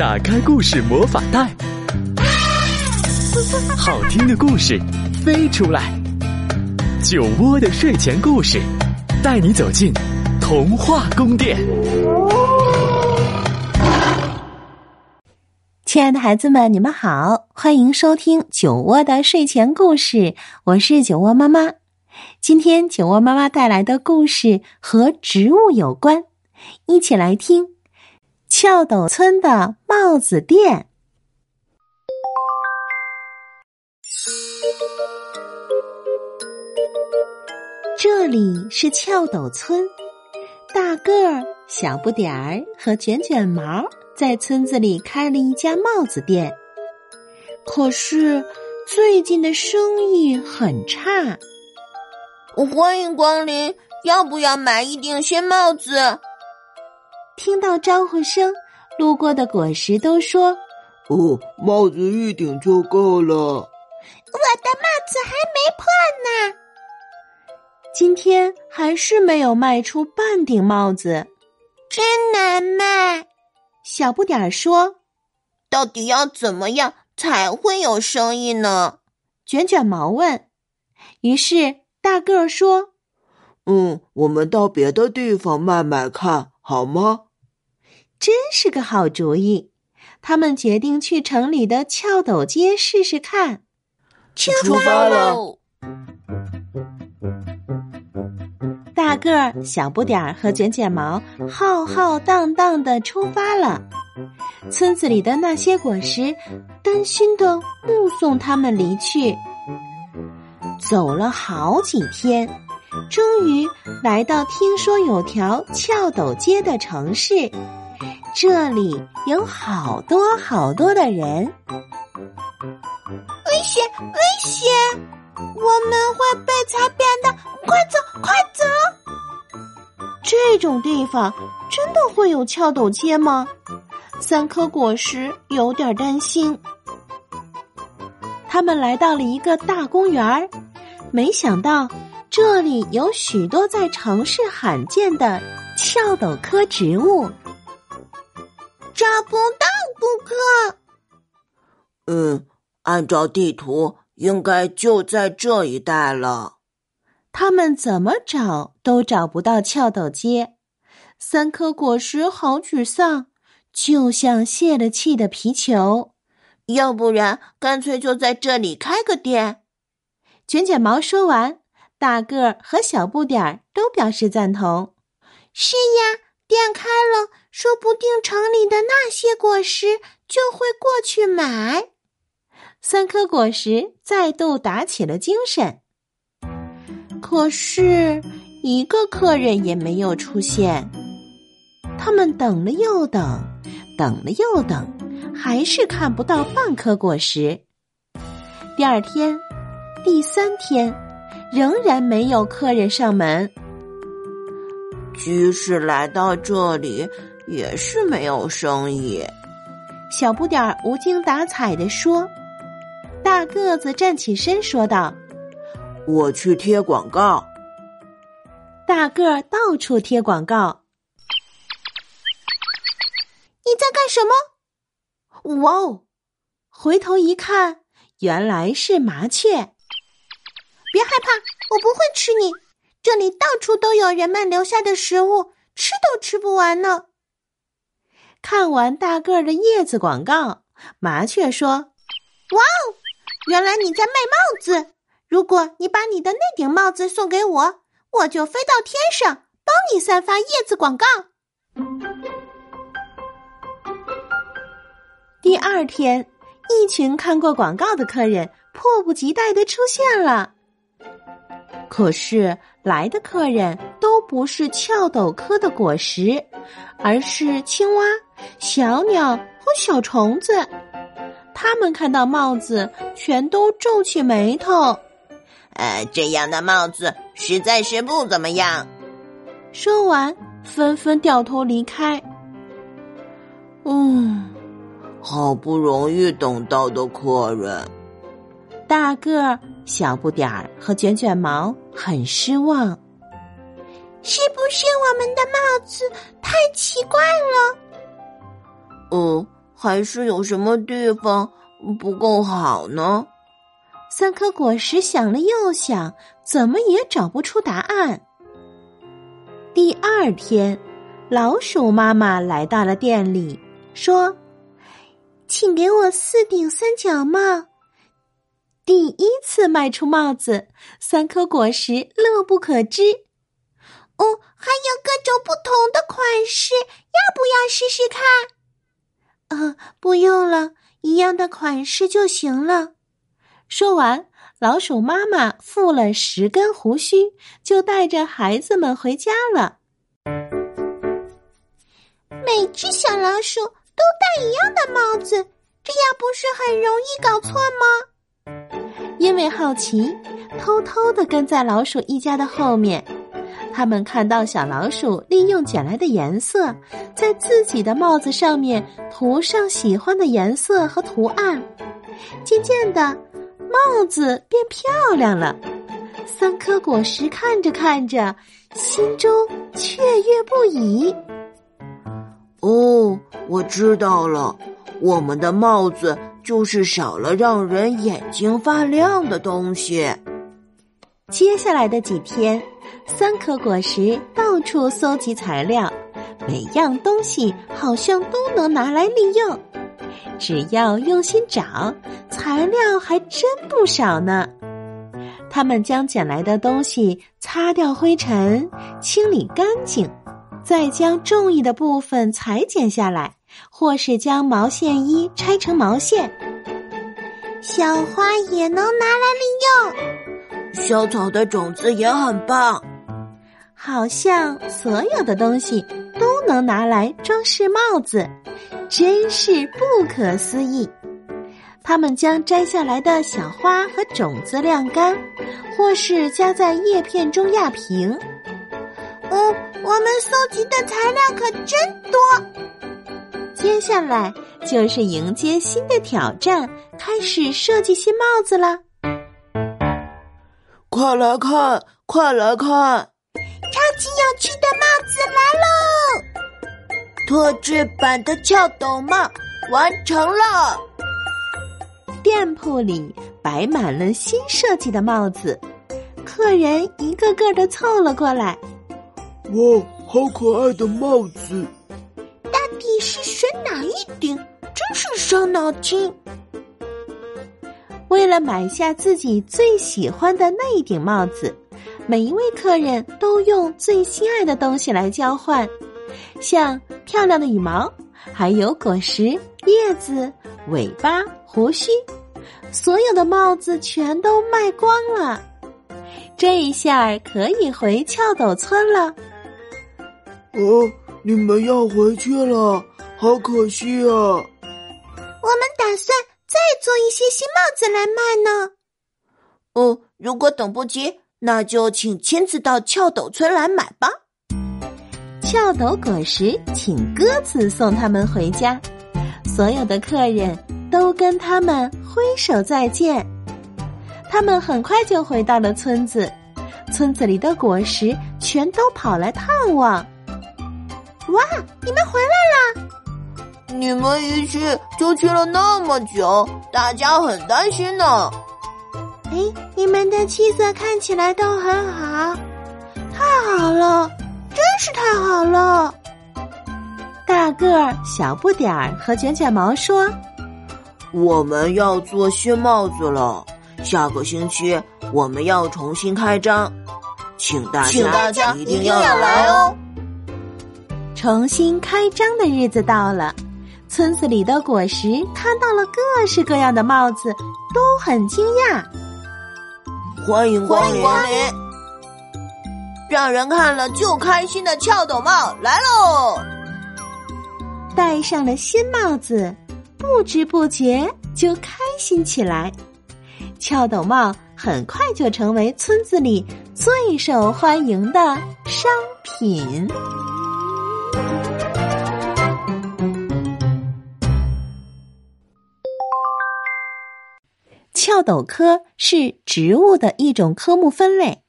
打开故事魔法袋，好听的故事飞出来。酒窝的睡前故事，带你走进童话宫殿。亲爱的孩子们，你们好，欢迎收听酒窝的睡前故事。我是酒窝妈妈。今天酒窝妈妈带来的故事和植物有关，一起来听。翘斗村的帽子店，这里是翘斗村。大个儿、小不点儿和卷卷毛在村子里开了一家帽子店，可是最近的生意很差。欢迎光临，要不要买一顶新帽子？听到招呼声，路过的果实都说：“哦，帽子一顶就够了。”我的帽子还没破呢。今天还是没有卖出半顶帽子，真难卖。小不点儿说：“到底要怎么样才会有生意呢？”卷卷毛问。于是大个儿说：“嗯，我们到别的地方卖卖看好吗？”真是个好主意！他们决定去城里的翘斗街试试看。出发喽！大个儿、小不点儿和卷卷毛浩浩荡荡的出发了。村子里的那些果实担心的目送他们离去。走了好几天，终于来到听说有条翘斗街的城市。这里有好多好多的人，危险！危险！我们会被踩扁的！快走！快走！这种地方真的会有翘斗街吗？三颗果实有点担心。他们来到了一个大公园儿没想到这里有许多在城市罕见的翘斗科植物。找不到顾客。嗯，按照地图，应该就在这一带了。他们怎么找都找不到翘斗街。三颗果实好沮丧，就像泄了气的皮球。要不然，干脆就在这里开个店。卷卷毛说完，大个儿和小不点儿都表示赞同。是呀。店开了，说不定城里的那些果实就会过去买。三颗果实再度打起了精神，可是一个客人也没有出现。他们等了又等，等了又等，还是看不到半颗果实。第二天，第三天，仍然没有客人上门。居士来到这里，也是没有生意。小不点儿无精打采的说：“大个子站起身说道：‘我去贴广告。’大个儿到处贴广告。你在干什么？哇哦！回头一看，原来是麻雀。别害怕，我不会吃你。”这里到处都有人们留下的食物，吃都吃不完呢。看完大个儿的叶子广告，麻雀说：“哇哦，原来你在卖帽子！如果你把你的那顶帽子送给我，我就飞到天上，帮你散发叶子广告。”第二天，一群看过广告的客人迫不及待的出现了。可是来的客人都不是翘斗科的果实，而是青蛙、小鸟和小虫子。他们看到帽子，全都皱起眉头。呃，这样的帽子实在是不怎么样。说完，纷纷掉头离开。嗯，好不容易等到的客人。大个儿、小不点儿和卷卷毛很失望，是不是我们的帽子太奇怪了？嗯，还是有什么地方不够好呢？三颗果实想了又想，怎么也找不出答案。第二天，老鼠妈妈来到了店里，说：“请给我四顶三角帽。”第一次卖出帽子，三颗果实乐不可支。哦，还有各种不同的款式，要不要试试看？啊，不用了，一样的款式就行了。说完，老鼠妈妈付了十根胡须，就带着孩子们回家了。每只小老鼠都戴一样的帽子，这样不是很容易搞错吗？因为好奇，偷偷的跟在老鼠一家的后面。他们看到小老鼠利用捡来的颜色，在自己的帽子上面涂上喜欢的颜色和图案，渐渐的。帽子变漂亮了，三颗果实看着看着，心中雀跃不已。哦，我知道了，我们的帽子就是少了让人眼睛发亮的东西。接下来的几天，三颗果实到处搜集材料，每样东西好像都能拿来利用。只要用心找，材料还真不少呢。他们将捡来的东西擦掉灰尘，清理干净，再将中意的部分裁剪下来，或是将毛线衣拆成毛线。小花也能拿来利用，小草的种子也很棒。好像所有的东西都能拿来装饰帽子。真是不可思议！他们将摘下来的小花和种子晾干，或是夹在叶片中压平。嗯，我们搜集的材料可真多。接下来就是迎接新的挑战，开始设计新帽子了。快来看，快来看！超级有趣的帽子来喽！特制版的翘斗帽完成了。店铺里摆满了新设计的帽子，客人一个个的凑了过来。哇，好可爱的帽子！到底是选哪一顶？真是伤脑筋。为了买下自己最喜欢的那一顶帽子，每一位客人都用最心爱的东西来交换。像漂亮的羽毛，还有果实、叶子、尾巴、胡须，所有的帽子全都卖光了。这一下可以回翘斗村了。哦，你们要回去了，好可惜啊！我们打算再做一些新帽子来卖呢。哦，如果等不及，那就请亲自到翘斗村来买吧。翘斗果实请鸽子送他们回家，所有的客人都跟他们挥手再见。他们很快就回到了村子，村子里的果实全都跑来探望。哇，你们回来啦！你们一去就去了那么久，大家很担心呢。哎，你们的气色看起来都很好，太好了。真是太好了！大个儿、小不点儿和卷卷毛说：“我们要做新帽子了，下个星期我们要重新开张，请大家一定要来哦！”重新开张的日子到了，村子里的果实看到了各式各样的帽子，都很惊讶。欢迎光临！让人看了就开心的翘斗帽来喽！戴上了新帽子，不知不觉就开心起来。翘斗帽很快就成为村子里最受欢迎的商品。翘斗科是植物的一种科目分类。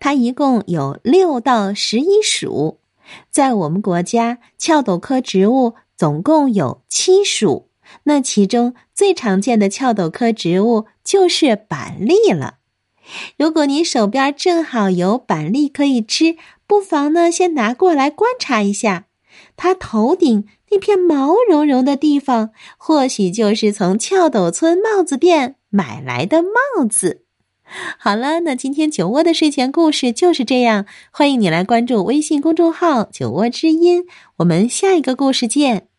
它一共有六到十一属，在我们国家，翘斗科植物总共有七属。那其中最常见的壳斗科植物就是板栗了。如果你手边正好有板栗可以吃，不妨呢先拿过来观察一下，它头顶那片毛茸茸的地方，或许就是从壳斗村帽子店买来的帽子。好了，那今天酒窝的睡前故事就是这样。欢迎你来关注微信公众号“酒窝之音”，我们下一个故事见。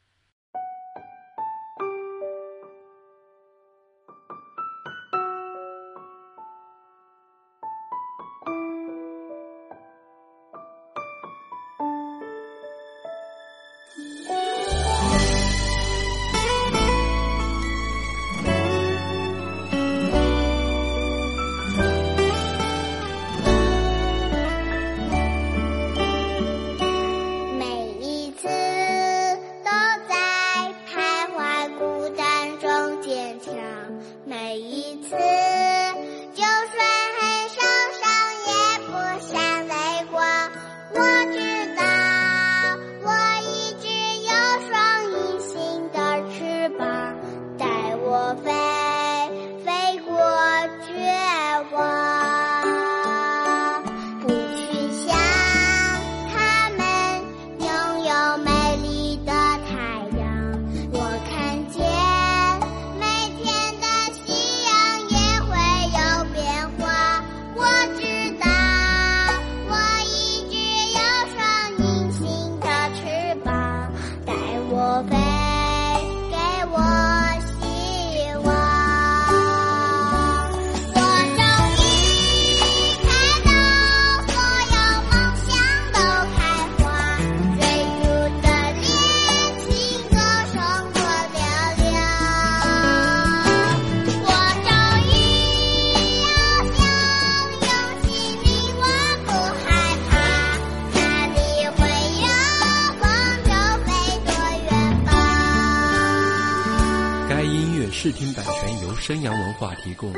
one. 视听版权由升阳文化提供。